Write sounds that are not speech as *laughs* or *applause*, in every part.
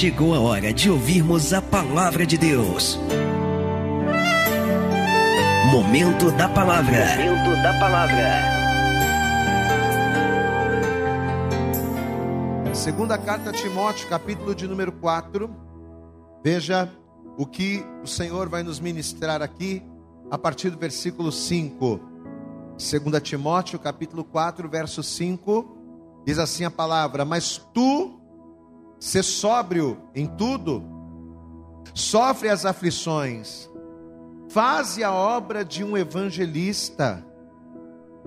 chegou a hora de ouvirmos a palavra de Deus. Momento da palavra. Momento da palavra. Segunda carta a Timóteo, capítulo de número 4. Veja o que o Senhor vai nos ministrar aqui a partir do versículo 5. Segunda Timóteo, capítulo 4, verso 5. Diz assim a palavra: "Mas tu ser sóbrio em tudo, sofre as aflições, faze a obra de um evangelista,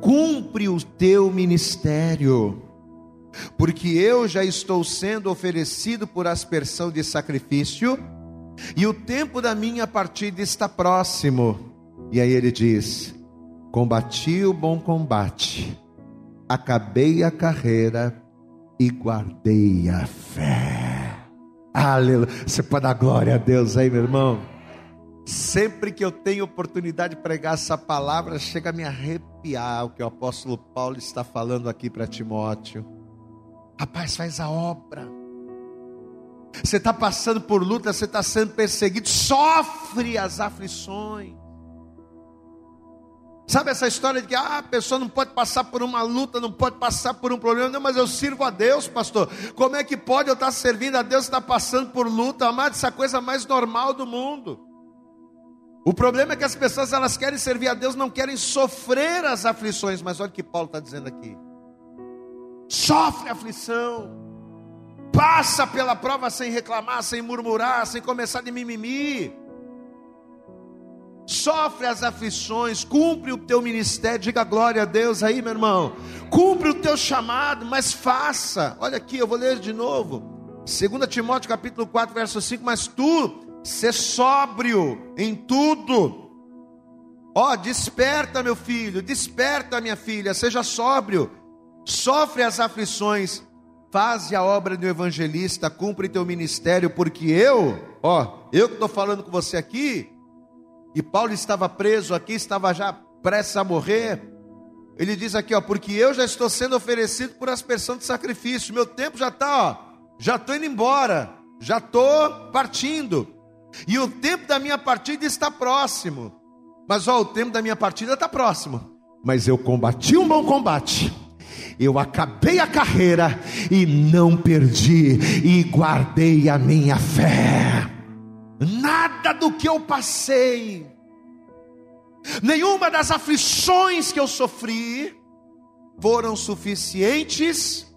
cumpre o teu ministério, porque eu já estou sendo oferecido por aspersão de sacrifício, e o tempo da minha partida está próximo. E aí ele diz: Combati o bom combate, acabei a carreira e guardei a fé. Aleluia. Você pode dar glória a Deus aí, meu irmão. Sempre que eu tenho oportunidade de pregar essa palavra, chega a me arrepiar o que o apóstolo Paulo está falando aqui para Timóteo. Rapaz, faz a obra. Você está passando por luta, você está sendo perseguido, sofre as aflições. Sabe essa história de que ah, a pessoa não pode passar por uma luta, não pode passar por um problema, não, mas eu sirvo a Deus, pastor. Como é que pode eu estar servindo a Deus e estar passando por luta? Amado, isso é coisa mais normal do mundo. O problema é que as pessoas elas querem servir a Deus, não querem sofrer as aflições, mas olha o que Paulo está dizendo aqui. Sofre aflição, passa pela prova sem reclamar, sem murmurar, sem começar de mimimi sofre as aflições, cumpre o teu ministério, diga glória a Deus aí, meu irmão. Cumpre o teu chamado, mas faça. Olha aqui, eu vou ler de novo. 2 Timóteo capítulo 4, verso 5, mas tu ser sóbrio em tudo. Ó, oh, desperta, meu filho, desperta, minha filha, seja sóbrio. Sofre as aflições, faze a obra do evangelista, cumpre teu ministério, porque eu, ó, oh, eu que estou falando com você aqui, e Paulo estava preso aqui, estava já prestes a morrer. Ele diz aqui, ó, porque eu já estou sendo oferecido por aspersão de sacrifício. Meu tempo já está, ó, já estou indo embora, já estou partindo. E o tempo da minha partida está próximo. Mas ó, o tempo da minha partida está próximo. Mas eu combati um bom combate. Eu acabei a carreira e não perdi e guardei a minha fé. Nada do que eu passei, nenhuma das aflições que eu sofri, foram suficientes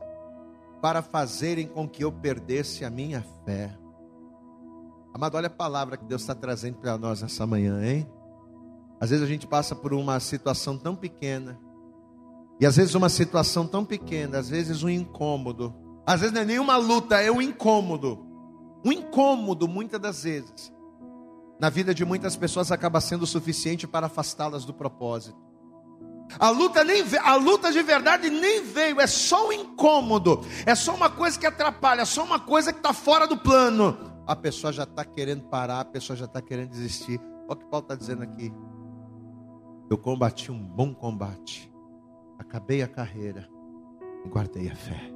para fazerem com que eu perdesse a minha fé. Amado, olha a palavra que Deus está trazendo para nós nessa manhã, hein? Às vezes a gente passa por uma situação tão pequena, e às vezes uma situação tão pequena, às vezes um incômodo, às vezes não é nenhuma luta, é um incômodo. Um incômodo, muitas das vezes, na vida de muitas pessoas acaba sendo suficiente para afastá-las do propósito. A luta nem a luta de verdade nem veio, é só um incômodo, é só uma coisa que atrapalha, é só uma coisa que está fora do plano. A pessoa já está querendo parar, a pessoa já está querendo desistir. Olha o que Paulo está dizendo aqui. Eu combati um bom combate, acabei a carreira e guardei a fé.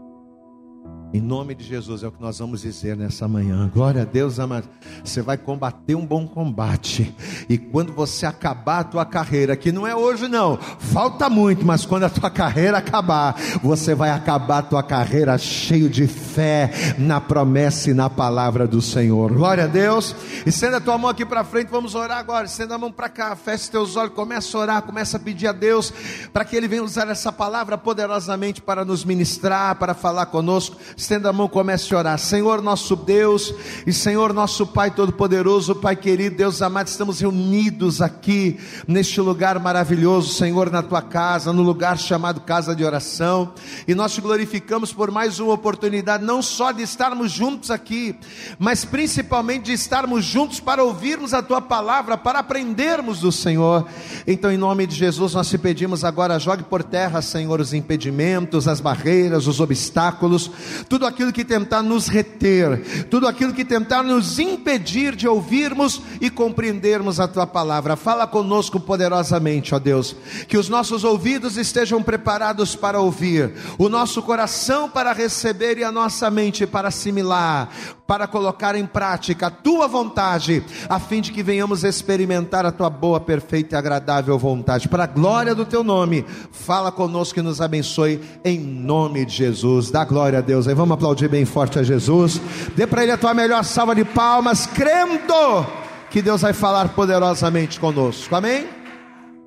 Em nome de Jesus é o que nós vamos dizer nessa manhã. Glória a Deus, amado. Você vai combater um bom combate. E quando você acabar a tua carreira, que não é hoje não, falta muito, mas quando a tua carreira acabar, você vai acabar a tua carreira cheio de fé na promessa e na palavra do Senhor. Glória a Deus. Estenda a tua mão aqui para frente, vamos orar agora. Estenda a mão para cá, feche teus olhos, começa a orar, começa a pedir a Deus para que ele venha usar essa palavra poderosamente para nos ministrar, para falar conosco. Estenda a mão, comece a orar. Senhor nosso Deus e Senhor nosso Pai Todo-Poderoso, Pai querido, Deus amado, estamos reunidos aqui neste lugar maravilhoso, Senhor, na tua casa, no lugar chamado casa de oração. E nós te glorificamos por mais uma oportunidade, não só de estarmos juntos aqui, mas principalmente de estarmos juntos para ouvirmos a tua palavra, para aprendermos do Senhor. Então, em nome de Jesus, nós te pedimos agora, jogue por terra, Senhor, os impedimentos, as barreiras, os obstáculos tudo aquilo que tentar nos reter, tudo aquilo que tentar nos impedir de ouvirmos e compreendermos a tua palavra. Fala conosco poderosamente, ó Deus, que os nossos ouvidos estejam preparados para ouvir, o nosso coração para receber e a nossa mente para assimilar para colocar em prática a tua vontade, a fim de que venhamos experimentar a tua boa, perfeita e agradável vontade. Para a glória do teu nome, fala conosco e nos abençoe em nome de Jesus. Dá glória a Deus. Aí vamos aplaudir bem forte a Jesus. Dê para ele a tua melhor salva de palmas, crendo que Deus vai falar poderosamente conosco. Amém?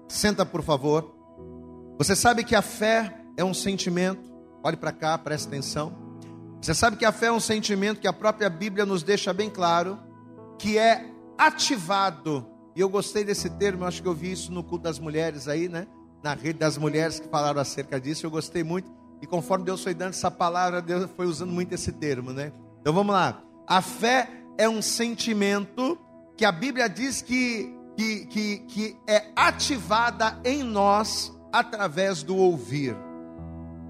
Senta, por favor. Você sabe que a fé é um sentimento. Olhe para cá, preste atenção. Você sabe que a fé é um sentimento que a própria Bíblia nos deixa bem claro, que é ativado. E eu gostei desse termo, acho que eu vi isso no culto das mulheres aí, né? Na rede das mulheres que falaram acerca disso, eu gostei muito. E conforme Deus foi dando essa palavra, Deus foi usando muito esse termo, né? Então vamos lá. A fé é um sentimento que a Bíblia diz que, que, que, que é ativada em nós através do ouvir.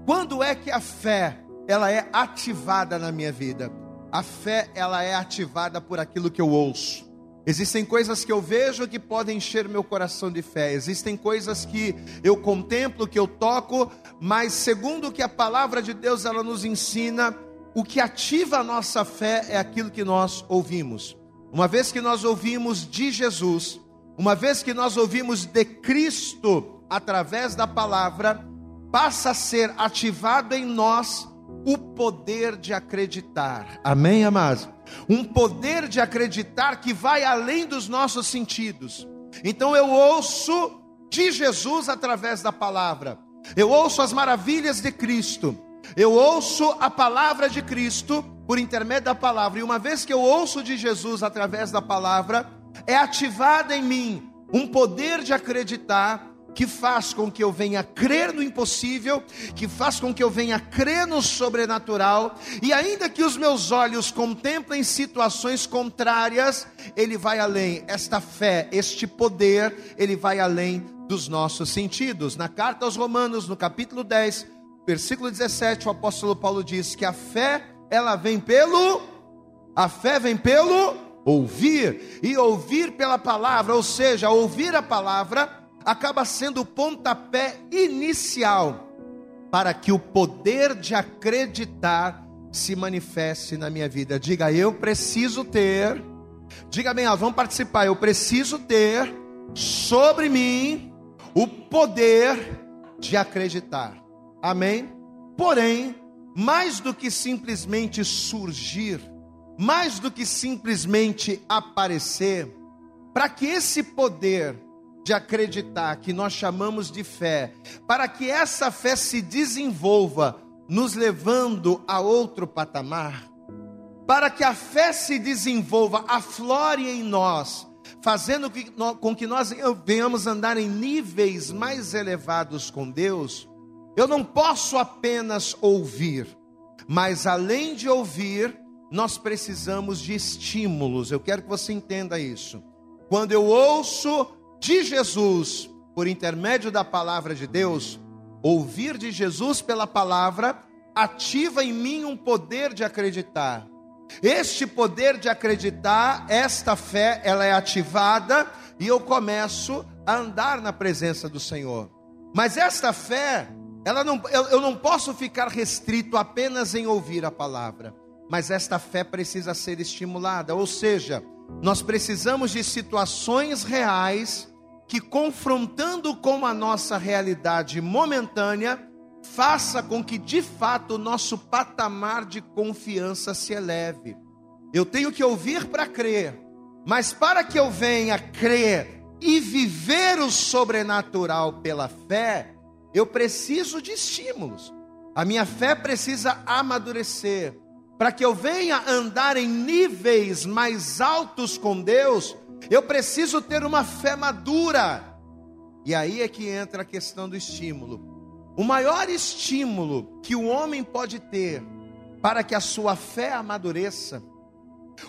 Quando é que a fé ela é ativada na minha vida. A fé, ela é ativada por aquilo que eu ouço. Existem coisas que eu vejo que podem encher meu coração de fé. Existem coisas que eu contemplo, que eu toco, mas segundo o que a palavra de Deus ela nos ensina, o que ativa a nossa fé é aquilo que nós ouvimos. Uma vez que nós ouvimos de Jesus, uma vez que nós ouvimos de Cristo através da palavra, passa a ser ativado em nós o poder de acreditar. Amém, amados? Um poder de acreditar que vai além dos nossos sentidos. Então eu ouço de Jesus através da palavra. Eu ouço as maravilhas de Cristo. Eu ouço a palavra de Cristo por intermédio da palavra. E uma vez que eu ouço de Jesus através da palavra, é ativada em mim um poder de acreditar que faz com que eu venha crer no impossível, que faz com que eu venha crer no sobrenatural, e ainda que os meus olhos contemplem situações contrárias, ele vai além. Esta fé, este poder, ele vai além dos nossos sentidos. Na carta aos Romanos, no capítulo 10, versículo 17, o apóstolo Paulo diz que a fé, ela vem pelo a fé vem pelo ouvir, e ouvir pela palavra, ou seja, ouvir a palavra acaba sendo o pontapé inicial para que o poder de acreditar se manifeste na minha vida. Diga, eu preciso ter, diga bem, ó, vamos participar, eu preciso ter sobre mim o poder de acreditar. Amém? Porém, mais do que simplesmente surgir, mais do que simplesmente aparecer, para que esse poder de acreditar, que nós chamamos de fé, para que essa fé se desenvolva, nos levando a outro patamar, para que a fé se desenvolva, aflore em nós, fazendo com que nós venhamos andar em níveis mais elevados com Deus, eu não posso apenas ouvir, mas além de ouvir, nós precisamos de estímulos. Eu quero que você entenda isso. Quando eu ouço de Jesus por intermédio da palavra de Deus, ouvir de Jesus pela palavra, ativa em mim um poder de acreditar. Este poder de acreditar, esta fé, ela é ativada e eu começo a andar na presença do Senhor. Mas esta fé, ela não, eu, eu não posso ficar restrito apenas em ouvir a palavra, mas esta fé precisa ser estimulada, ou seja, nós precisamos de situações reais que, confrontando com a nossa realidade momentânea, faça com que de fato o nosso patamar de confiança se eleve. Eu tenho que ouvir para crer, mas para que eu venha crer e viver o sobrenatural pela fé, eu preciso de estímulos. A minha fé precisa amadurecer. Para que eu venha andar em níveis mais altos com Deus, eu preciso ter uma fé madura. E aí é que entra a questão do estímulo. O maior estímulo que o homem pode ter para que a sua fé amadureça,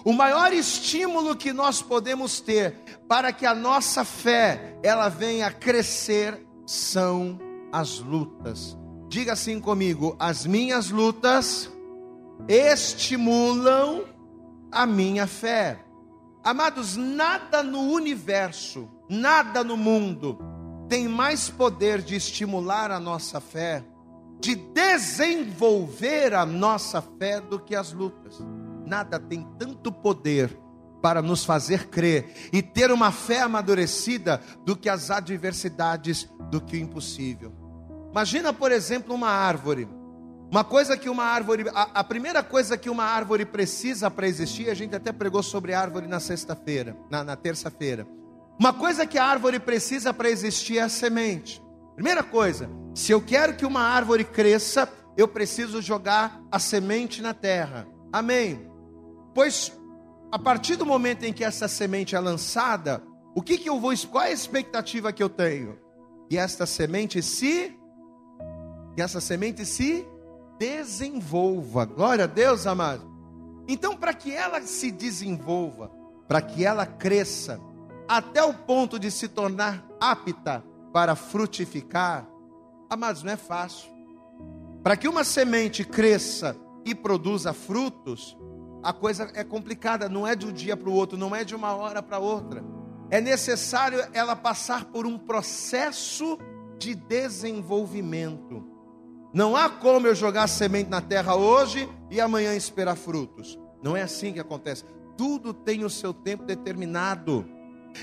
o maior estímulo que nós podemos ter para que a nossa fé ela venha crescer são as lutas. Diga assim comigo: as minhas lutas estimulam a minha fé. Amados, nada no universo, nada no mundo tem mais poder de estimular a nossa fé, de desenvolver a nossa fé do que as lutas. nada tem tanto poder para nos fazer crer e ter uma fé amadurecida do que as adversidades, do que o impossível. Imagina, por exemplo, uma árvore. Uma coisa que uma árvore, a, a primeira coisa que uma árvore precisa para existir, a gente até pregou sobre árvore na sexta-feira, na, na terça-feira. Uma coisa que a árvore precisa para existir é a semente. Primeira coisa, se eu quero que uma árvore cresça, eu preciso jogar a semente na terra. Amém. Pois a partir do momento em que essa semente é lançada, o que, que eu vou, qual é a expectativa que eu tenho? Que esta semente se que essa semente se desenvolva. Glória a Deus, amado. Então, para que ela se desenvolva, para que ela cresça, até o ponto de se tornar apta para frutificar, amados, não é fácil. Para que uma semente cresça e produza frutos, a coisa é complicada, não é de um dia para o outro, não é de uma hora para outra. É necessário ela passar por um processo de desenvolvimento. Não há como eu jogar semente na terra hoje e amanhã esperar frutos. Não é assim que acontece. Tudo tem o seu tempo determinado.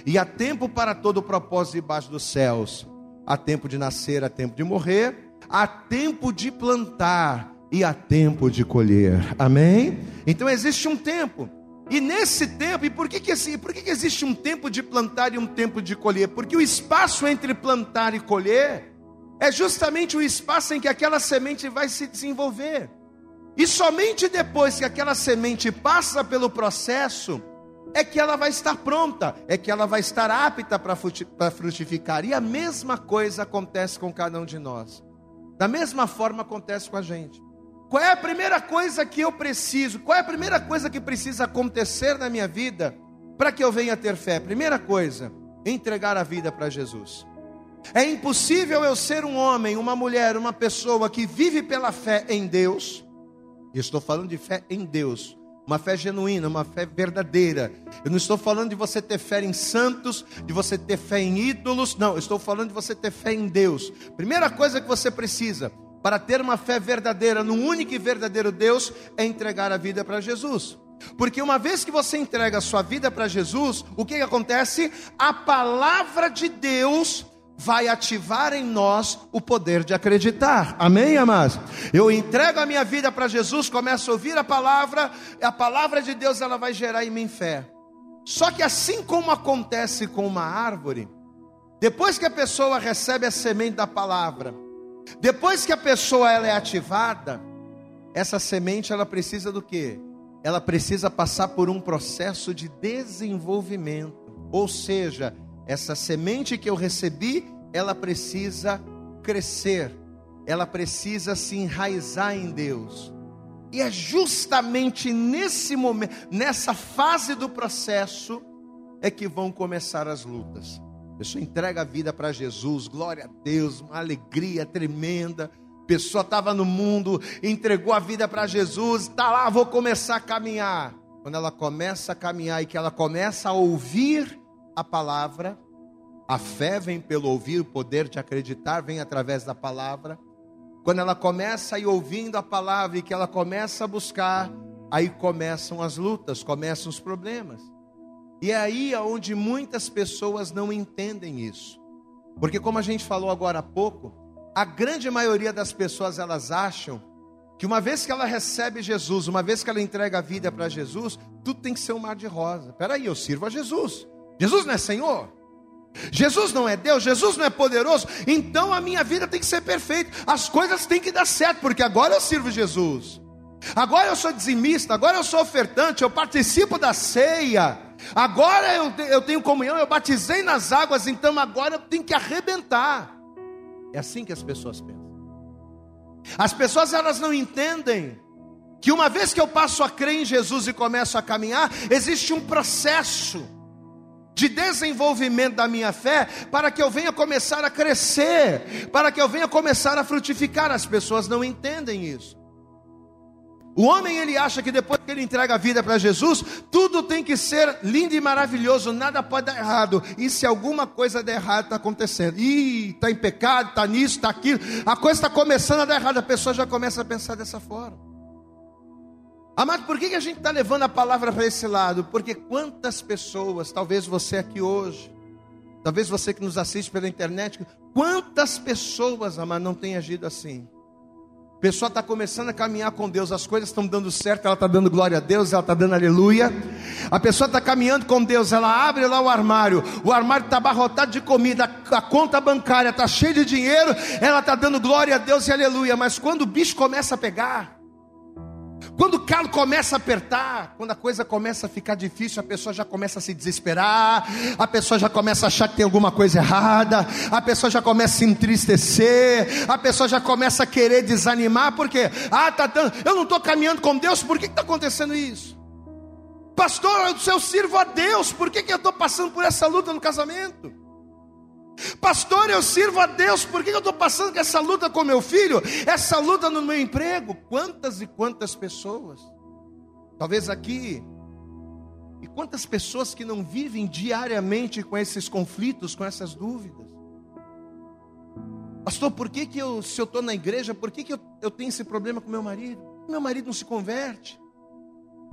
E há tempo para todo o propósito debaixo dos céus. Há tempo de nascer, há tempo de morrer, há tempo de plantar e há tempo de colher. Amém? Então existe um tempo. E nesse tempo, e por que, que, esse, por que, que existe um tempo de plantar e um tempo de colher? Porque o espaço entre plantar e colher é justamente o espaço em que aquela semente vai se desenvolver. E somente depois que aquela semente passa pelo processo, é que ela vai estar pronta, é que ela vai estar apta para frutificar. E a mesma coisa acontece com cada um de nós. Da mesma forma acontece com a gente. Qual é a primeira coisa que eu preciso? Qual é a primeira coisa que precisa acontecer na minha vida para que eu venha ter fé? Primeira coisa, entregar a vida para Jesus. É impossível eu ser um homem, uma mulher, uma pessoa que vive pela fé em Deus. E estou falando de fé em Deus, uma fé genuína, uma fé verdadeira. Eu não estou falando de você ter fé em santos, de você ter fé em ídolos, não, eu estou falando de você ter fé em Deus. Primeira coisa que você precisa para ter uma fé verdadeira no único e verdadeiro Deus é entregar a vida para Jesus. Porque uma vez que você entrega a sua vida para Jesus, o que, que acontece? A palavra de Deus vai ativar em nós o poder de acreditar. Amém, amados? Eu entrego a minha vida para Jesus, começo a ouvir a palavra, a palavra de Deus ela vai gerar em mim fé. Só que assim como acontece com uma árvore, depois que a pessoa recebe a semente da palavra, depois que a pessoa ela é ativada, essa semente ela precisa do que? Ela precisa passar por um processo de desenvolvimento. Ou seja, essa semente que eu recebi, ela precisa crescer. Ela precisa se enraizar em Deus. E é justamente nesse momento, nessa fase do processo, é que vão começar as lutas. A pessoa entrega a vida para Jesus, glória a Deus, uma alegria tremenda. A pessoa estava no mundo, entregou a vida para Jesus, está lá, vou começar a caminhar. Quando ela começa a caminhar e que ela começa a ouvir a palavra, a fé vem pelo ouvir, o poder de acreditar vem através da palavra. Quando ela começa a ir ouvindo a palavra e que ela começa a buscar, aí começam as lutas, começam os problemas. E é aí onde muitas pessoas não entendem isso. Porque como a gente falou agora há pouco, a grande maioria das pessoas elas acham que uma vez que ela recebe Jesus, uma vez que ela entrega a vida para Jesus, tudo tem que ser um mar de rosa. Espera aí, eu sirvo a Jesus. Jesus não é Senhor? Jesus não é Deus, Jesus não é poderoso, então a minha vida tem que ser perfeita, as coisas têm que dar certo, porque agora eu sirvo Jesus, agora eu sou dizimista, agora eu sou ofertante, eu participo da ceia, Agora eu, eu tenho comunhão, eu batizei nas águas, então agora eu tenho que arrebentar. É assim que as pessoas pensam. As pessoas elas não entendem que uma vez que eu passo a crer em Jesus e começo a caminhar, existe um processo de desenvolvimento da minha fé para que eu venha começar a crescer, para que eu venha começar a frutificar. As pessoas não entendem isso. O homem ele acha que depois que ele entrega a vida para Jesus, tudo tem que ser lindo e maravilhoso, nada pode dar errado. E se alguma coisa der errado, está acontecendo. Ih, está em pecado, está nisso, está aquilo. A coisa está começando a dar errado, a pessoa já começa a pensar dessa forma. Amado, por que a gente está levando a palavra para esse lado? Porque quantas pessoas, talvez você aqui hoje, talvez você que nos assiste pela internet, quantas pessoas, amado, não tem agido assim? A pessoa está começando a caminhar com Deus, as coisas estão dando certo, ela está dando glória a Deus, ela está dando aleluia. A pessoa está caminhando com Deus, ela abre lá o armário, o armário está abarrotado de comida, a conta bancária está cheia de dinheiro, ela está dando glória a Deus e aleluia. Mas quando o bicho começa a pegar, quando o calo começa a apertar, quando a coisa começa a ficar difícil, a pessoa já começa a se desesperar, a pessoa já começa a achar que tem alguma coisa errada, a pessoa já começa a se entristecer, a pessoa já começa a querer desanimar, porque, ah, tá eu não estou caminhando com Deus, por que está acontecendo isso? Pastor, eu sirvo a Deus, por que, que eu estou passando por essa luta no casamento? Pastor, eu sirvo a Deus, por que eu estou passando essa luta com meu filho? Essa luta no meu emprego? Quantas e quantas pessoas? Talvez aqui. E quantas pessoas que não vivem diariamente com esses conflitos, com essas dúvidas? Pastor, por que, que eu, se eu estou na igreja, por que, que eu, eu tenho esse problema com meu marido? Meu marido não se converte.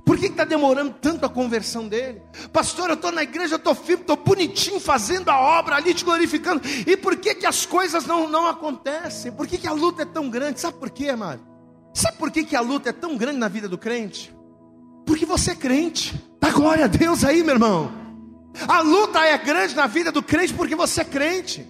Por que está demorando tanto a conversão dele? Pastor, eu estou na igreja, eu estou firme, estou bonitinho fazendo a obra ali, te glorificando. E por que, que as coisas não, não acontecem? Por que, que a luta é tão grande? Sabe por quê, amado? Sabe por que, que a luta é tão grande na vida do crente? Porque você é crente. Dá glória a Deus aí, meu irmão. A luta é grande na vida do crente porque você é crente.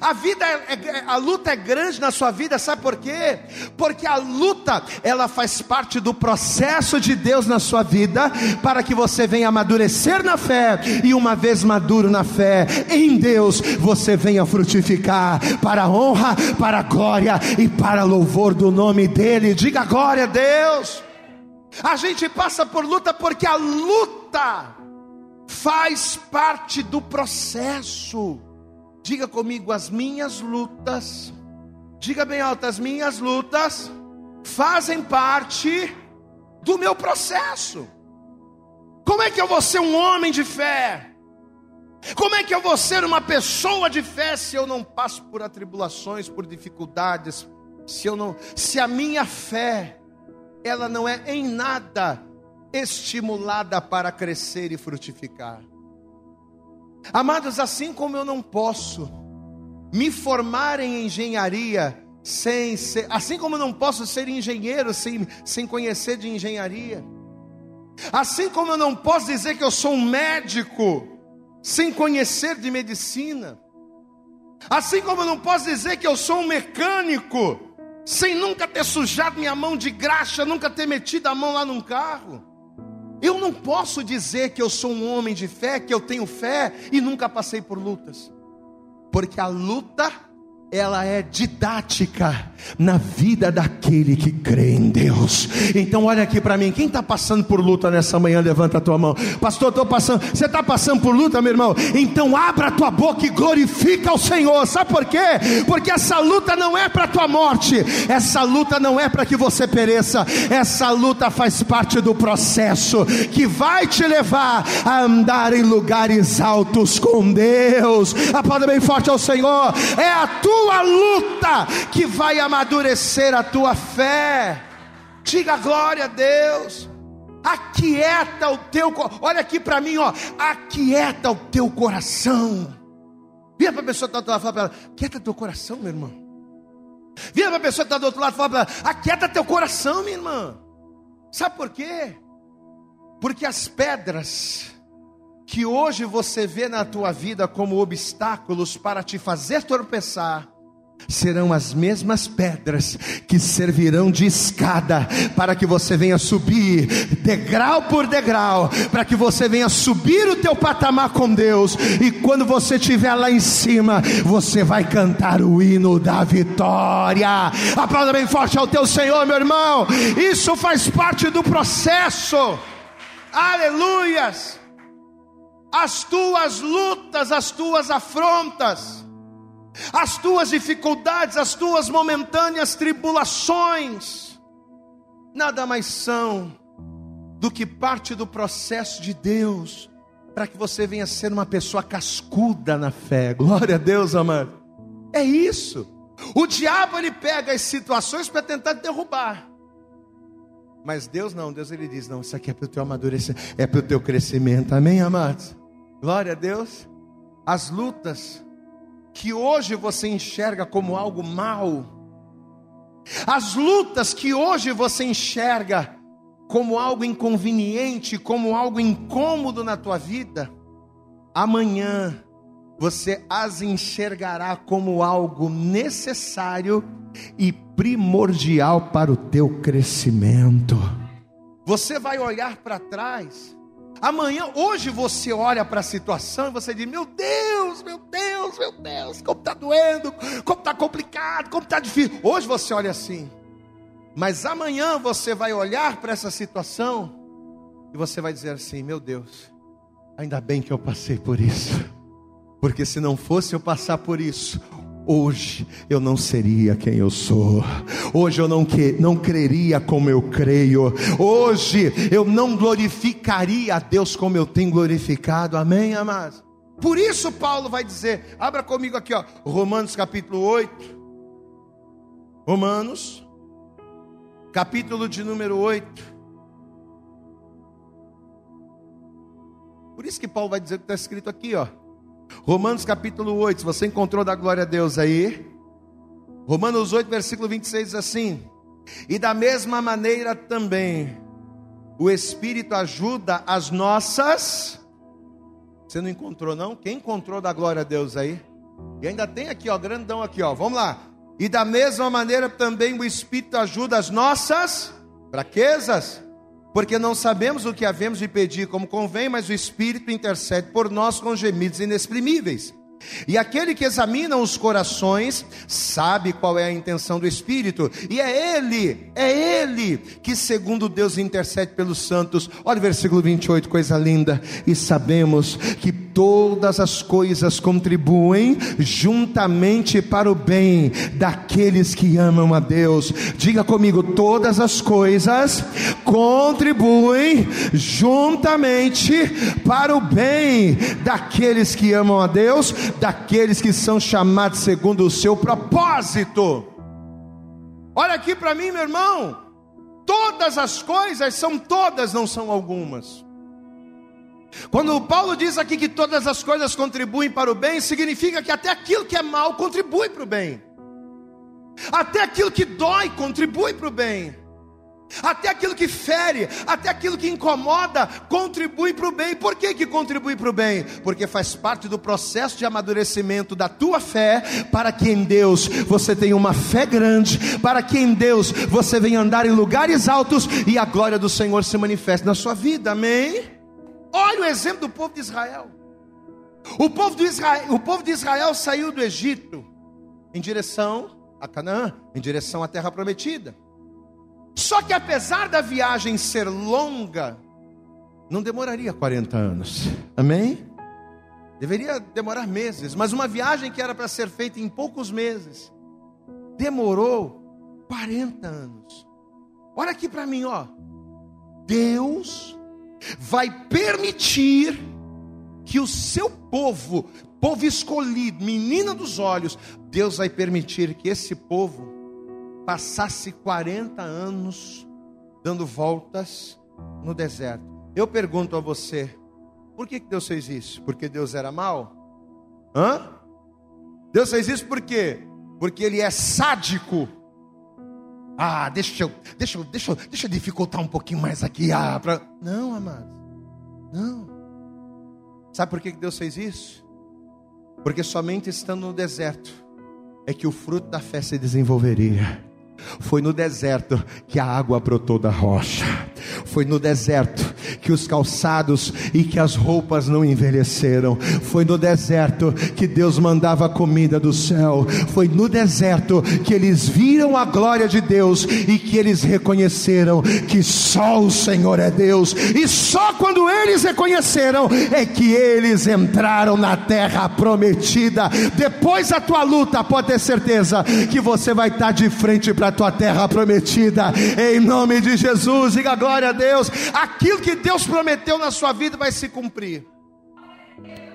A vida, é, é, a luta é grande na sua vida, sabe por quê? Porque a luta, ela faz parte do processo de Deus na sua vida, para que você venha amadurecer na fé, e uma vez maduro na fé, em Deus, você venha frutificar, para a honra, para a glória e para louvor do nome dEle. Diga glória a Deus. A gente passa por luta porque a luta faz parte do processo. Diga comigo, as minhas lutas, diga bem alto, as minhas lutas fazem parte do meu processo. Como é que eu vou ser um homem de fé? Como é que eu vou ser uma pessoa de fé se eu não passo por atribulações, por dificuldades, se eu não, se a minha fé ela não é em nada estimulada para crescer e frutificar? Amados, assim como eu não posso me formar em engenharia sem ser, assim como eu não posso ser engenheiro sem, sem conhecer de engenharia, assim como eu não posso dizer que eu sou um médico sem conhecer de medicina, assim como eu não posso dizer que eu sou um mecânico sem nunca ter sujado minha mão de graxa, nunca ter metido a mão lá num carro. Eu não posso dizer que eu sou um homem de fé, que eu tenho fé e nunca passei por lutas, porque a luta ela é didática na vida daquele que crê em Deus. Então olha aqui para mim, quem está passando por luta nessa manhã, levanta a tua mão. Pastor, estou passando. Você está passando por luta, meu irmão? Então abra a tua boca e glorifica o Senhor. Sabe por quê? Porque essa luta não é para tua morte. Essa luta não é para que você pereça. Essa luta faz parte do processo que vai te levar a andar em lugares altos com Deus. Aplauda bem forte ao Senhor. É a tua tua luta que vai amadurecer a tua fé. Diga glória a Deus. Aquieta o teu, olha aqui para mim, ó. Aquieta o teu coração. Vira para a pessoa que está do outro lado e fala para ela: teu coração, meu irmão. Vira para a pessoa que está do outro lado e fala para ela: Aquieta teu coração, minha irmã. Sabe por quê? Porque as pedras que hoje você vê na tua vida como obstáculos para te fazer tropeçar, serão as mesmas pedras que servirão de escada para que você venha subir degrau por degrau, para que você venha subir o teu patamar com Deus, e quando você estiver lá em cima, você vai cantar o hino da vitória. Aplauda bem forte ao teu Senhor, meu irmão. Isso faz parte do processo. Aleluias. As tuas lutas, as tuas afrontas, as tuas dificuldades, as tuas momentâneas tribulações, nada mais são do que parte do processo de Deus para que você venha ser uma pessoa cascuda na fé. Glória a Deus, amado. É isso. O diabo ele pega as situações para tentar derrubar. Mas Deus não, Deus ele diz: não, isso aqui é para o teu amadurecimento, é para o teu crescimento, amém, amados? Glória a Deus. As lutas que hoje você enxerga como algo mal, as lutas que hoje você enxerga como algo inconveniente, como algo incômodo na tua vida, amanhã você as enxergará como algo necessário e primordial para o teu crescimento. Você vai olhar para trás. Amanhã, hoje você olha para a situação e você diz: Meu Deus, meu Deus, meu Deus, como está doendo, como está complicado, como está difícil. Hoje você olha assim, mas amanhã você vai olhar para essa situação e você vai dizer assim: Meu Deus, ainda bem que eu passei por isso, porque se não fosse eu passar por isso, Hoje eu não seria quem eu sou. Hoje eu não, que, não creria como eu creio. Hoje eu não glorificaria a Deus como eu tenho glorificado. Amém, amados? Por isso Paulo vai dizer, abra comigo aqui, ó, Romanos capítulo 8. Romanos, capítulo de número 8. Por isso que Paulo vai dizer o que está escrito aqui, ó. Romanos capítulo 8, se você encontrou da glória a Deus aí. Romanos 8, versículo 26 diz assim: E da mesma maneira também, o Espírito ajuda as nossas. Você não encontrou, não? Quem encontrou da glória a Deus aí? E ainda tem aqui, ó, grandão aqui, ó. Vamos lá. E da mesma maneira também o Espírito ajuda as nossas fraquezas porque não sabemos o que havemos de pedir como convém, mas o Espírito intercede por nós com gemidos inexprimíveis. E aquele que examina os corações sabe qual é a intenção do Espírito, e é Ele, é Ele que, segundo Deus, intercede pelos santos. Olha o versículo 28, coisa linda. E sabemos que todas as coisas contribuem juntamente para o bem daqueles que amam a Deus. Diga comigo: todas as coisas contribuem juntamente para o bem daqueles que amam a Deus, daqueles que são chamados segundo o seu propósito. Olha aqui para mim, meu irmão. Todas as coisas são todas, não são algumas. Quando Paulo diz aqui que todas as coisas contribuem para o bem, significa que até aquilo que é mal contribui para o bem. Até aquilo que dói contribui para o bem. Até aquilo que fere, até aquilo que incomoda, contribui para o bem. Por que, que contribui para o bem? Porque faz parte do processo de amadurecimento da tua fé, para que em Deus você tenha uma fé grande, para que em Deus você venha andar em lugares altos e a glória do Senhor se manifeste na sua vida. Amém? Olha o exemplo do povo de Israel. O povo de Israel, o povo de Israel saiu do Egito em direção a Canaã, em direção à terra prometida. Só que apesar da viagem ser longa, não demoraria 40 anos. Amém? Deveria demorar meses, mas uma viagem que era para ser feita em poucos meses, demorou 40 anos. Olha aqui para mim, ó. Deus vai permitir que o seu povo, povo escolhido, menina dos olhos, Deus vai permitir que esse povo passasse 40 anos dando voltas no deserto. Eu pergunto a você, por que Deus fez isso? Porque Deus era mau? Hã? Deus fez isso por quê? Porque Ele é sádico. Ah, deixa eu, deixa eu, deixa eu, deixa eu dificultar um pouquinho mais aqui. Ah, pra... Não, amados. Não. Sabe por que Deus fez isso? Porque somente estando no deserto é que o fruto da fé se desenvolveria. Foi no deserto que a água brotou da rocha. Foi no deserto que os calçados e que as roupas não envelheceram. Foi no deserto que Deus mandava comida do céu. Foi no deserto que eles viram a glória de Deus e que eles reconheceram que só o Senhor é Deus. E só quando eles reconheceram é que eles entraram na terra prometida. Depois da tua luta, pode ter certeza que você vai estar de frente para a tua terra prometida. Em nome de Jesus, diga glória a Deus. Aquilo que Deus prometeu na sua vida vai se cumprir.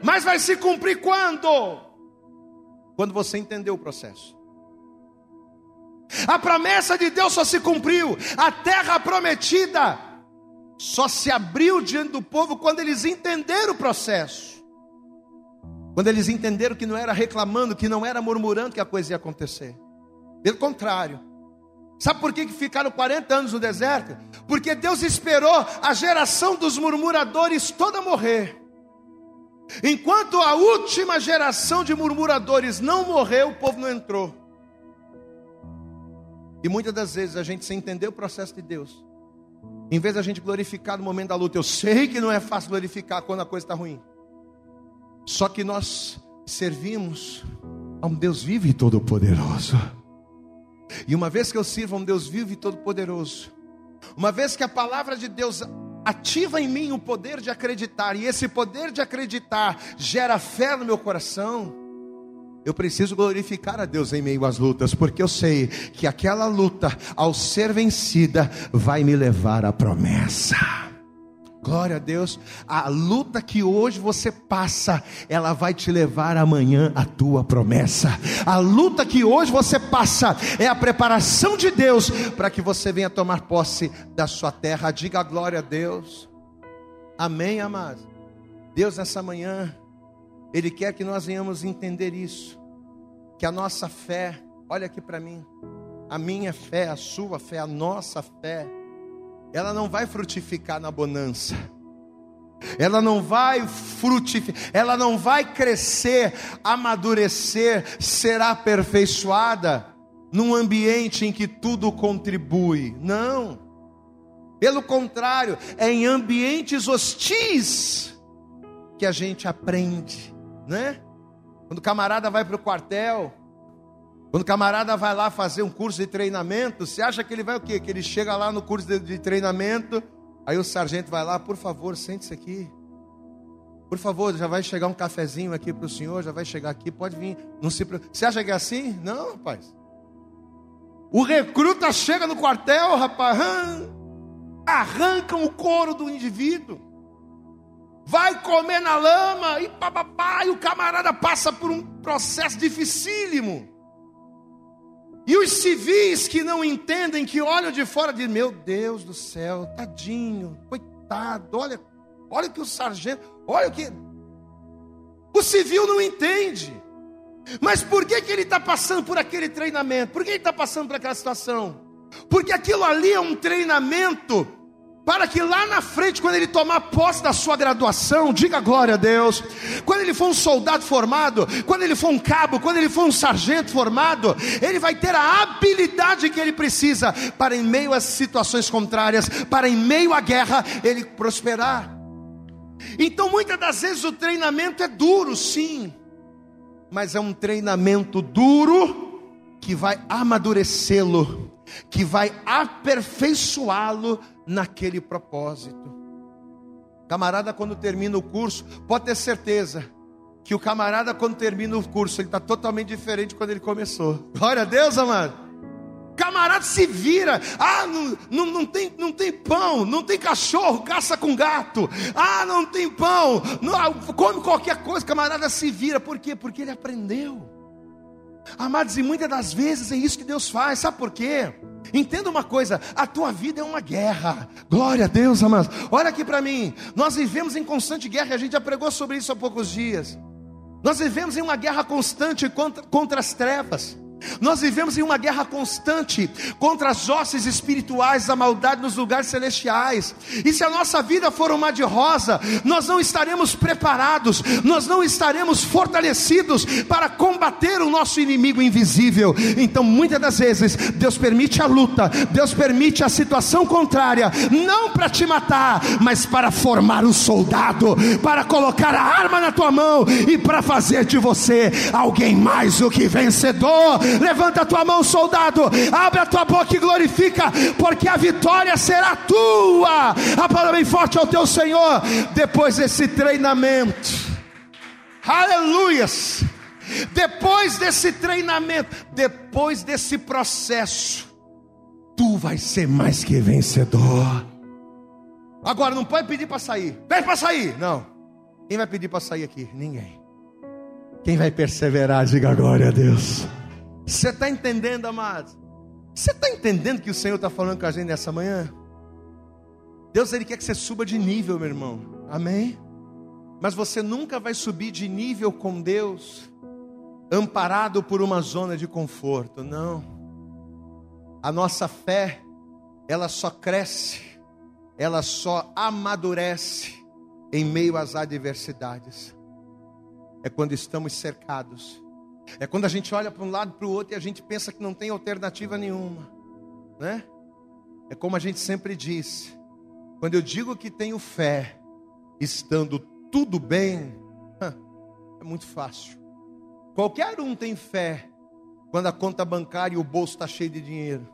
Mas vai se cumprir quando? Quando você entender o processo. A promessa de Deus só se cumpriu, a terra prometida só se abriu diante do povo quando eles entenderam o processo. Quando eles entenderam que não era reclamando, que não era murmurando que a coisa ia acontecer. Pelo contrário. Sabe por que ficaram 40 anos no deserto? Porque Deus esperou a geração dos murmuradores toda morrer. Enquanto a última geração de murmuradores não morreu, o povo não entrou. E muitas das vezes a gente sem entender o processo de Deus, em vez da gente glorificar no momento da luta, eu sei que não é fácil glorificar quando a coisa está ruim. Só que nós servimos a um Deus vivo e todo-poderoso. E uma vez que eu sirvo a um Deus vivo e todo-poderoso, uma vez que a palavra de Deus ativa em mim o poder de acreditar, e esse poder de acreditar gera fé no meu coração, eu preciso glorificar a Deus em meio às lutas, porque eu sei que aquela luta, ao ser vencida, vai me levar à promessa. Glória a Deus. A luta que hoje você passa, ela vai te levar amanhã à tua promessa. A luta que hoje você passa é a preparação de Deus para que você venha tomar posse da sua terra. Diga glória a Deus. Amém, amados. Deus nessa manhã, ele quer que nós venhamos entender isso. Que a nossa fé, olha aqui para mim, a minha fé, a sua fé, a nossa fé ela não vai frutificar na bonança. Ela não vai frutificar, ela não vai crescer, amadurecer, ser aperfeiçoada num ambiente em que tudo contribui. Não. Pelo contrário, é em ambientes hostis que a gente aprende, né? Quando o camarada vai para o quartel, quando o camarada vai lá fazer um curso de treinamento, você acha que ele vai o quê? Que ele chega lá no curso de, de treinamento, aí o sargento vai lá, por favor, sente-se aqui. Por favor, já vai chegar um cafezinho aqui para o senhor, já vai chegar aqui, pode vir. Não se Você acha que é assim? Não, rapaz. O recruta chega no quartel, rapaz, arrancam o couro do indivíduo, vai comer na lama e papapá, e o camarada passa por um processo dificílimo. E os civis que não entendem, que olham de fora, dizem: Meu Deus do céu, tadinho, coitado, olha, olha que o sargento, olha o que. O civil não entende. Mas por que, que ele está passando por aquele treinamento? Por que ele está passando por aquela situação? Porque aquilo ali é um treinamento para que lá na frente, quando ele tomar posse da sua graduação, diga glória a Deus. Quando ele for um soldado formado, quando ele for um cabo, quando ele for um sargento formado, ele vai ter a habilidade que ele precisa para, em meio às situações contrárias, para em meio à guerra, ele prosperar. Então, muitas das vezes o treinamento é duro, sim, mas é um treinamento duro que vai amadurecê-lo, que vai aperfeiçoá-lo naquele propósito. Camarada, quando termina o curso, pode ter certeza que o camarada, quando termina o curso, ele está totalmente diferente quando ele começou. Glória a Deus, amado. Camarada se vira, ah, não, não, não, tem, não tem pão, não tem cachorro, caça com gato, ah, não tem pão, não, come qualquer coisa, camarada se vira, por quê? Porque ele aprendeu. Amados, e muitas das vezes é isso que Deus faz, sabe por quê? Entenda uma coisa, a tua vida é uma guerra. Glória a Deus, amados. Olha aqui para mim. Nós vivemos em constante guerra, a gente já pregou sobre isso há poucos dias. Nós vivemos em uma guerra constante contra, contra as trevas. Nós vivemos em uma guerra constante contra as hostes espirituais da maldade nos lugares celestiais. E se a nossa vida for uma de rosa, nós não estaremos preparados, nós não estaremos fortalecidos para combater o nosso inimigo invisível. Então, muitas das vezes, Deus permite a luta, Deus permite a situação contrária, não para te matar, mas para formar um soldado, para colocar a arma na tua mão e para fazer de você alguém mais do que vencedor Levanta a tua mão, soldado. Abre a tua boca e glorifica, porque a vitória será tua. A palavra bem forte ao teu Senhor. Depois desse treinamento, aleluias. Depois desse treinamento, depois desse processo, tu vai ser mais que vencedor. Agora não pode pedir para sair. Pede para sair. Não. Quem vai pedir para sair aqui? Ninguém. Quem vai perseverar, diga glória a Deus. Você está entendendo, amados? Você está entendendo que o Senhor está falando com a gente nessa manhã? Deus ele quer que você suba de nível, meu irmão. Amém? Mas você nunca vai subir de nível com Deus amparado por uma zona de conforto. Não. A nossa fé, ela só cresce, ela só amadurece em meio às adversidades. É quando estamos cercados. É quando a gente olha para um lado para o outro e a gente pensa que não tem alternativa nenhuma, né? É como a gente sempre diz: quando eu digo que tenho fé, estando tudo bem, é muito fácil. Qualquer um tem fé quando a conta bancária e o bolso está cheio de dinheiro.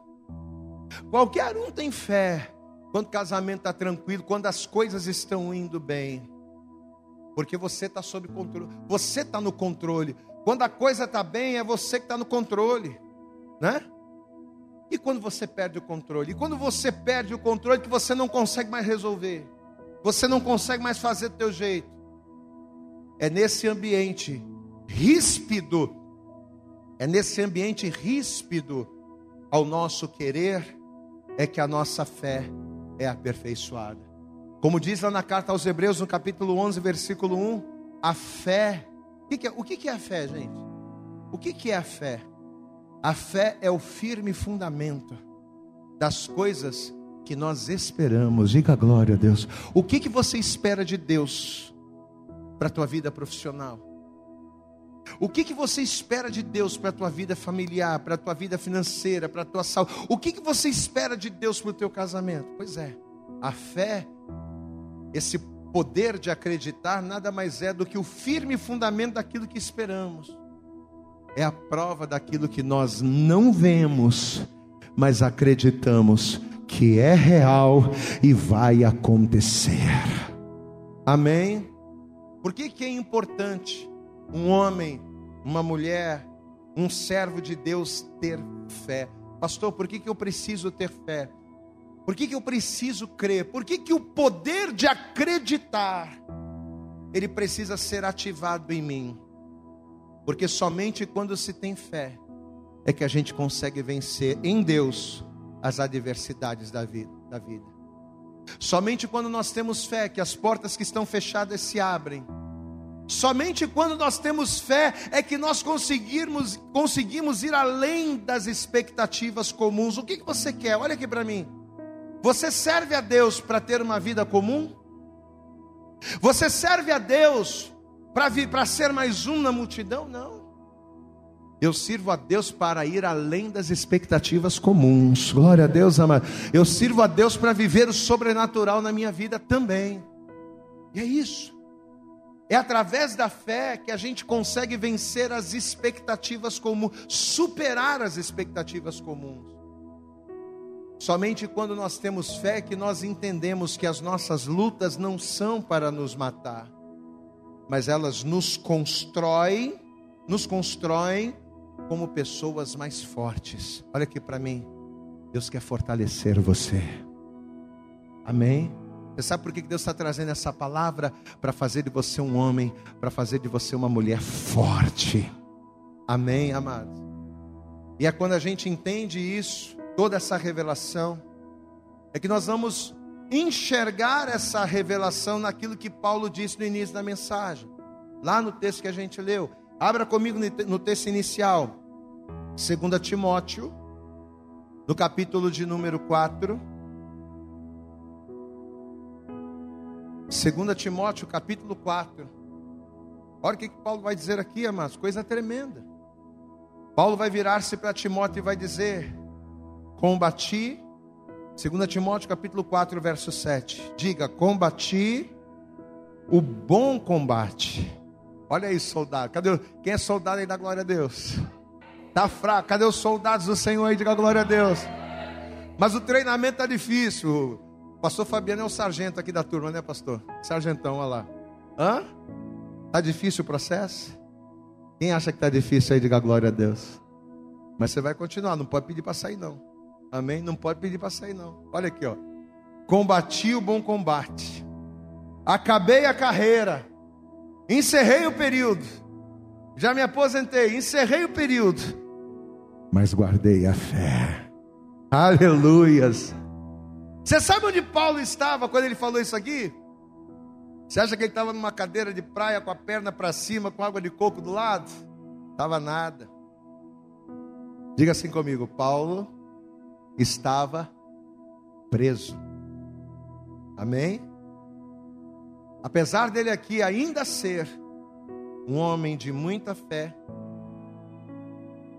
Qualquer um tem fé quando o casamento está tranquilo, quando as coisas estão indo bem. Porque você está sob controle, você está no controle. Quando a coisa está bem, é você que está no controle, né? E quando você perde o controle? E quando você perde o controle que você não consegue mais resolver, você não consegue mais fazer do teu jeito. É nesse ambiente ríspido, é nesse ambiente ríspido ao nosso querer, é que a nossa fé é aperfeiçoada. Como diz lá na carta aos Hebreus, no capítulo 11, versículo 1, a fé. O que, é, o que é a fé, gente? O que é a fé? A fé é o firme fundamento das coisas que nós esperamos. Diga glória a Deus. O que, que você espera de Deus para a tua vida profissional? O que, que você espera de Deus para a tua vida familiar, para a tua vida financeira, para a tua saúde? O que, que você espera de Deus para o teu casamento? Pois é, a fé, esse poder de acreditar, nada mais é do que o firme fundamento daquilo que esperamos. É a prova daquilo que nós não vemos, mas acreditamos que é real e vai acontecer. Amém? Por que, que é importante? um homem, uma mulher, um servo de Deus ter fé. Pastor, por que, que eu preciso ter fé? Por que, que eu preciso crer? Por que, que o poder de acreditar ele precisa ser ativado em mim? Porque somente quando se tem fé é que a gente consegue vencer em Deus as adversidades da vida. Da vida. Somente quando nós temos fé que as portas que estão fechadas se abrem Somente quando nós temos fé é que nós conseguirmos, conseguimos ir além das expectativas comuns. O que, que você quer? Olha aqui para mim. Você serve a Deus para ter uma vida comum? Você serve a Deus para ser mais um na multidão? Não. Eu sirvo a Deus para ir além das expectativas comuns. Glória a Deus, amado. Eu sirvo a Deus para viver o sobrenatural na minha vida também. E é isso. É através da fé que a gente consegue vencer as expectativas comuns, superar as expectativas comuns. Somente quando nós temos fé que nós entendemos que as nossas lutas não são para nos matar, mas elas nos constroem, nos constroem como pessoas mais fortes. Olha aqui para mim. Deus quer fortalecer você. Amém. Você sabe por que Deus está trazendo essa palavra? Para fazer de você um homem, para fazer de você uma mulher forte. Amém, amados? E é quando a gente entende isso, toda essa revelação, é que nós vamos enxergar essa revelação naquilo que Paulo disse no início da mensagem, lá no texto que a gente leu. Abra comigo no texto inicial, 2 Timóteo, no capítulo de número 4. 2 Timóteo capítulo 4. Olha o que, Paulo vai dizer aqui, amados, coisa tremenda. Paulo vai virar-se para Timóteo e vai dizer: Combati, 2 Timóteo capítulo 4, verso 7. Diga: Combati o bom combate. Olha aí, soldado. Cadê? Quem é soldado aí da glória a Deus? Tá fraco. Cadê os soldados do Senhor aí? Diga glória a Deus. Mas o treinamento tá difícil. Pastor Fabiano é o sargento aqui da turma, né, pastor? Sargentão, olha lá. Hã? Tá difícil o processo? Quem acha que tá difícil aí, diga glória a Deus. Mas você vai continuar, não pode pedir para sair não. Amém? Não pode pedir para sair não. Olha aqui, ó. Combati o bom combate. Acabei a carreira. Encerrei o período. Já me aposentei, encerrei o período. Mas guardei a fé. Aleluias. Você sabe onde Paulo estava quando ele falou isso aqui? Você acha que ele estava numa cadeira de praia com a perna para cima, com água de coco do lado? Estava nada. Diga assim comigo: Paulo estava preso. Amém? Apesar dele aqui ainda ser um homem de muita fé,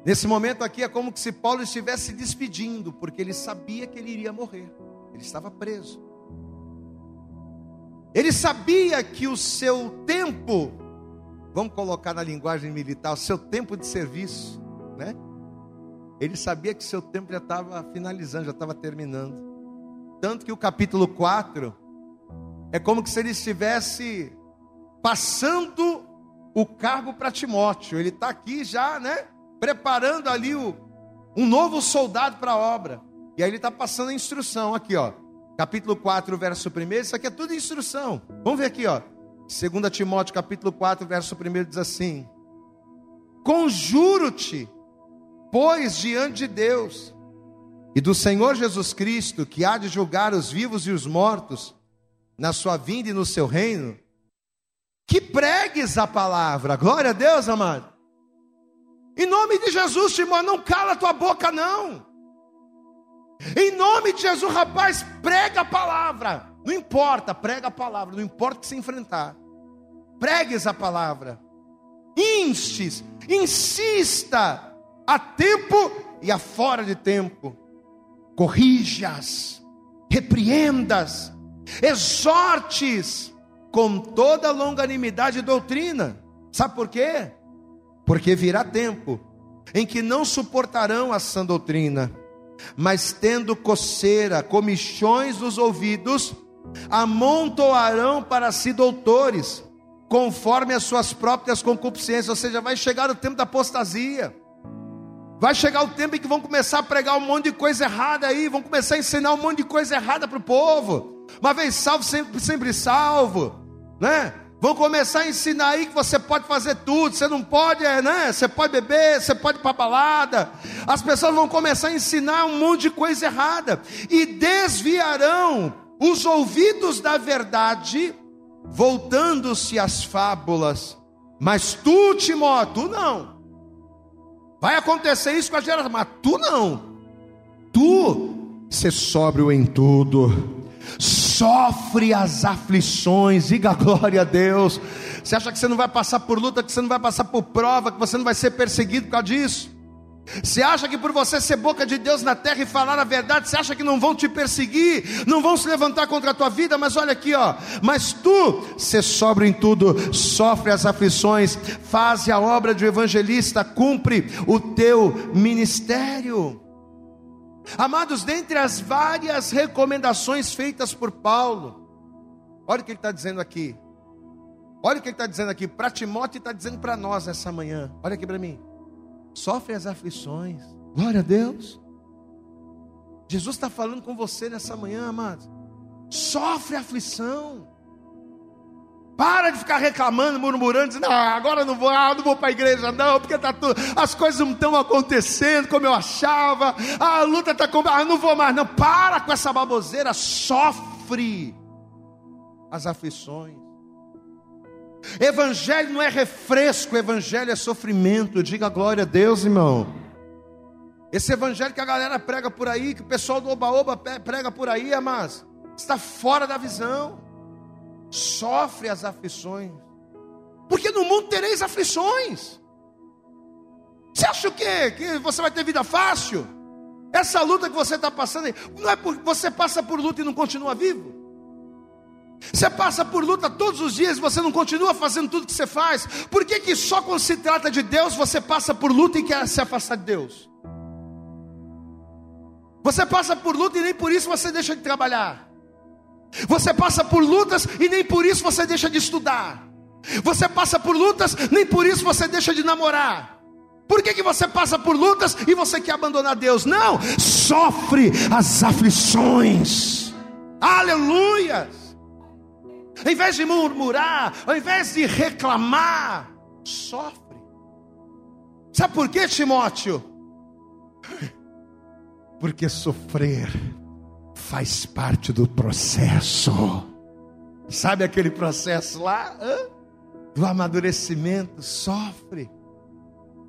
nesse momento aqui é como se Paulo estivesse despedindo, porque ele sabia que ele iria morrer, ele estava preso. Ele sabia que o seu tempo, vamos colocar na linguagem militar, o seu tempo de serviço, né? Ele sabia que seu tempo já estava finalizando, já estava terminando. Tanto que o capítulo 4 é como se ele estivesse passando o cargo para Timóteo. Ele está aqui já, né? Preparando ali o, um novo soldado para a obra. E aí ele está passando a instrução aqui, ó capítulo 4, verso 1. Isso aqui é tudo instrução. Vamos ver aqui, ó. 2 Timóteo, capítulo 4, verso 1 diz assim: Conjuro-te, pois, diante de Deus e do Senhor Jesus Cristo, que há de julgar os vivos e os mortos, na sua vinda e no seu reino, que pregues a palavra. Glória a Deus, amado. Em nome de Jesus, Timóteo, não cala tua boca, não. Em nome de Jesus, rapaz, prega a palavra. Não importa, prega a palavra, não importa o que se enfrentar. Pregues a palavra. Instes, insista a tempo e a fora de tempo. Corrijas, repreendas, exortes com toda longanimidade e doutrina. Sabe por quê? Porque virá tempo em que não suportarão a sã doutrina mas tendo coceira, comichões nos ouvidos, amontoarão para si doutores, conforme as suas próprias concupiscências, ou seja, vai chegar o tempo da apostasia. Vai chegar o tempo em que vão começar a pregar um monte de coisa errada aí, vão começar a ensinar um monte de coisa errada para o povo. Uma vez salvo, sempre, sempre salvo, né? Vão começar a ensinar aí que você pode fazer tudo, você não pode, é, né? Você pode beber, você pode ir para balada. As pessoas vão começar a ensinar um monte de coisa errada e desviarão os ouvidos da verdade, voltando-se às fábulas. Mas tu, Timóteo, não. Vai acontecer isso com a geração, mas tu não. Tu, ser sóbrio em tudo sofre as aflições, diga *laughs* glória a Deus. Você acha que você não vai passar por luta, que você não vai passar por prova, que você não vai ser perseguido por causa disso? Você acha que por você ser boca de Deus na terra e falar a verdade, você acha que não vão te perseguir, não vão se levantar contra a tua vida? Mas olha aqui, ó. Mas tu, ser sobra em tudo, sofre as aflições, faz a obra de evangelista, cumpre o teu ministério. Amados, dentre as várias recomendações feitas por Paulo, olha o que ele está dizendo aqui. Olha o que ele está dizendo aqui. Para Timóteo, está dizendo para nós essa manhã. Olha aqui para mim. Sofre as aflições. Glória a Deus. Jesus está falando com você nessa manhã, amados. Sofre aflição. Para de ficar reclamando, murmurando, dizendo, ah, agora não vou, ah, não vou para a igreja, não, porque tá tudo, as coisas não estão acontecendo como eu achava, a luta está com. Ah, não vou mais, não. Para com essa baboseira, sofre as aflições. Evangelho não é refresco, evangelho é sofrimento. Diga glória a Deus, irmão. Esse evangelho que a galera prega por aí, que o pessoal do Oba-Oba prega por aí, mas está fora da visão sofre as aflições, porque no mundo tereis aflições. Você acha o quê? Que você vai ter vida fácil? Essa luta que você está passando, não é porque você passa por luta e não continua vivo? Você passa por luta todos os dias você não continua fazendo tudo que você faz. Por que, que só quando se trata de Deus você passa por luta e quer se afastar de Deus? Você passa por luta e nem por isso você deixa de trabalhar. Você passa por lutas e nem por isso você deixa de estudar. Você passa por lutas, nem por isso você deixa de namorar. Por que, que você passa por lutas e você quer abandonar Deus? Não, sofre as aflições. Aleluia! Em vez de murmurar, ao invés de reclamar, sofre. Sabe por quê, Timóteo? Porque sofrer faz parte do processo. Sabe aquele processo lá? Hã? Do amadurecimento, sofre.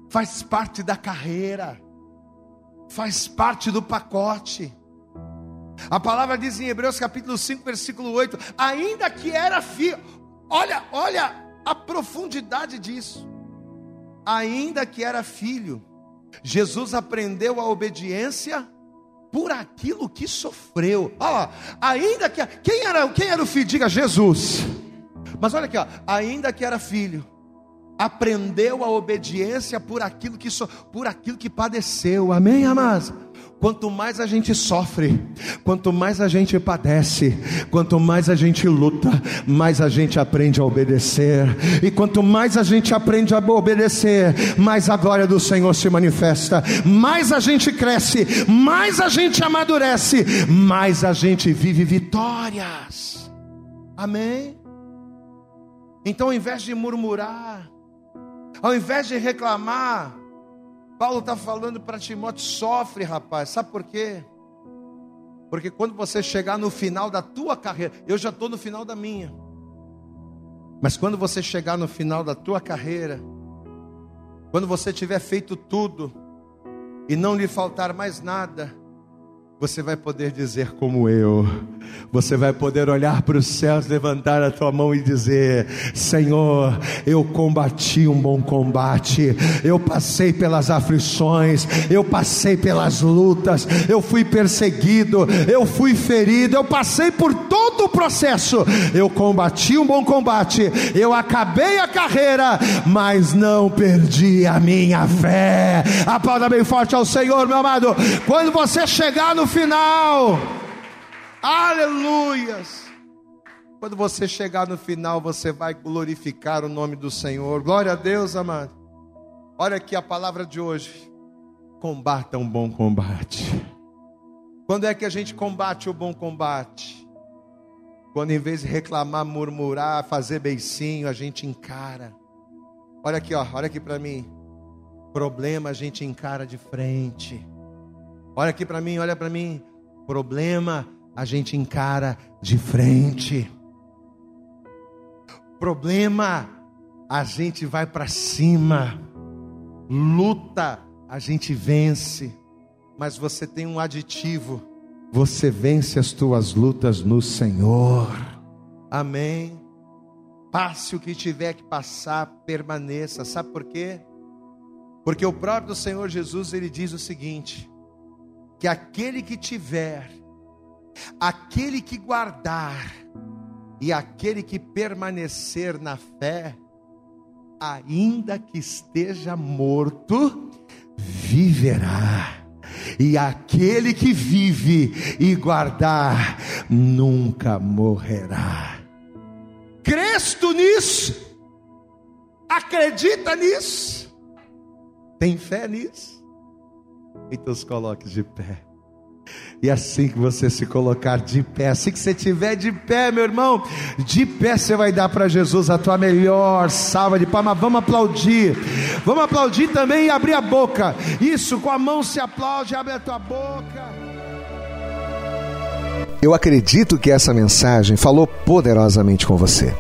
Faz parte da carreira. Faz parte do pacote. A palavra diz em Hebreus capítulo 5, versículo 8: ainda que era filho, olha, olha a profundidade disso. Ainda que era filho, Jesus aprendeu a obediência por aquilo que sofreu. Ó, ainda que quem era, quem era o filho? Diga Jesus. Mas olha aqui, ó, ainda que era filho, aprendeu a obediência por aquilo que so, por aquilo que padeceu. Amém, amados. Quanto mais a gente sofre, quanto mais a gente padece, quanto mais a gente luta, mais a gente aprende a obedecer. E quanto mais a gente aprende a obedecer, mais a glória do Senhor se manifesta, mais a gente cresce, mais a gente amadurece, mais a gente vive vitórias. Amém? Então, ao invés de murmurar, ao invés de reclamar, Paulo está falando para Timóteo: sofre, rapaz. Sabe por quê? Porque quando você chegar no final da tua carreira, eu já estou no final da minha. Mas quando você chegar no final da tua carreira, quando você tiver feito tudo e não lhe faltar mais nada, você vai poder dizer como eu. Você vai poder olhar para os céus, levantar a tua mão e dizer: Senhor, eu combati um bom combate. Eu passei pelas aflições, eu passei pelas lutas, eu fui perseguido, eu fui ferido, eu passei por todo o processo. Eu combati um bom combate. Eu acabei a carreira, mas não perdi a minha fé. Aplauda bem forte ao Senhor, meu amado. Quando você chegar no final. Aleluias. Quando você chegar no final, você vai glorificar o nome do Senhor. Glória a Deus, amado. Olha aqui a palavra de hoje. Combata um bom combate. Quando é que a gente combate o bom combate? Quando em vez de reclamar, murmurar, fazer beicinho, a gente encara. Olha aqui, ó, olha aqui para mim. Problema a gente encara de frente. Olha aqui para mim, olha para mim. Problema a gente encara de frente. Problema a gente vai para cima. Luta a gente vence. Mas você tem um aditivo. Você vence as tuas lutas no Senhor. Amém. Passe o que tiver que passar, permaneça. Sabe por quê? Porque o próprio Senhor Jesus ele diz o seguinte: que aquele que tiver, aquele que guardar e aquele que permanecer na fé, ainda que esteja morto, viverá. E aquele que vive e guardar nunca morrerá. Cresto nisso? Acredita nisso? Tem fé nisso? Então se coloque de pé. E assim que você se colocar de pé, assim que você estiver de pé, meu irmão, de pé você vai dar para Jesus a tua melhor salva de palmas. Vamos aplaudir, vamos aplaudir também e abrir a boca. Isso, com a mão se aplaude, abre a tua boca. Eu acredito que essa mensagem falou poderosamente com você.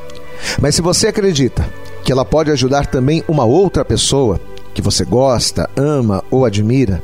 Mas se você acredita que ela pode ajudar também uma outra pessoa que você gosta, ama ou admira,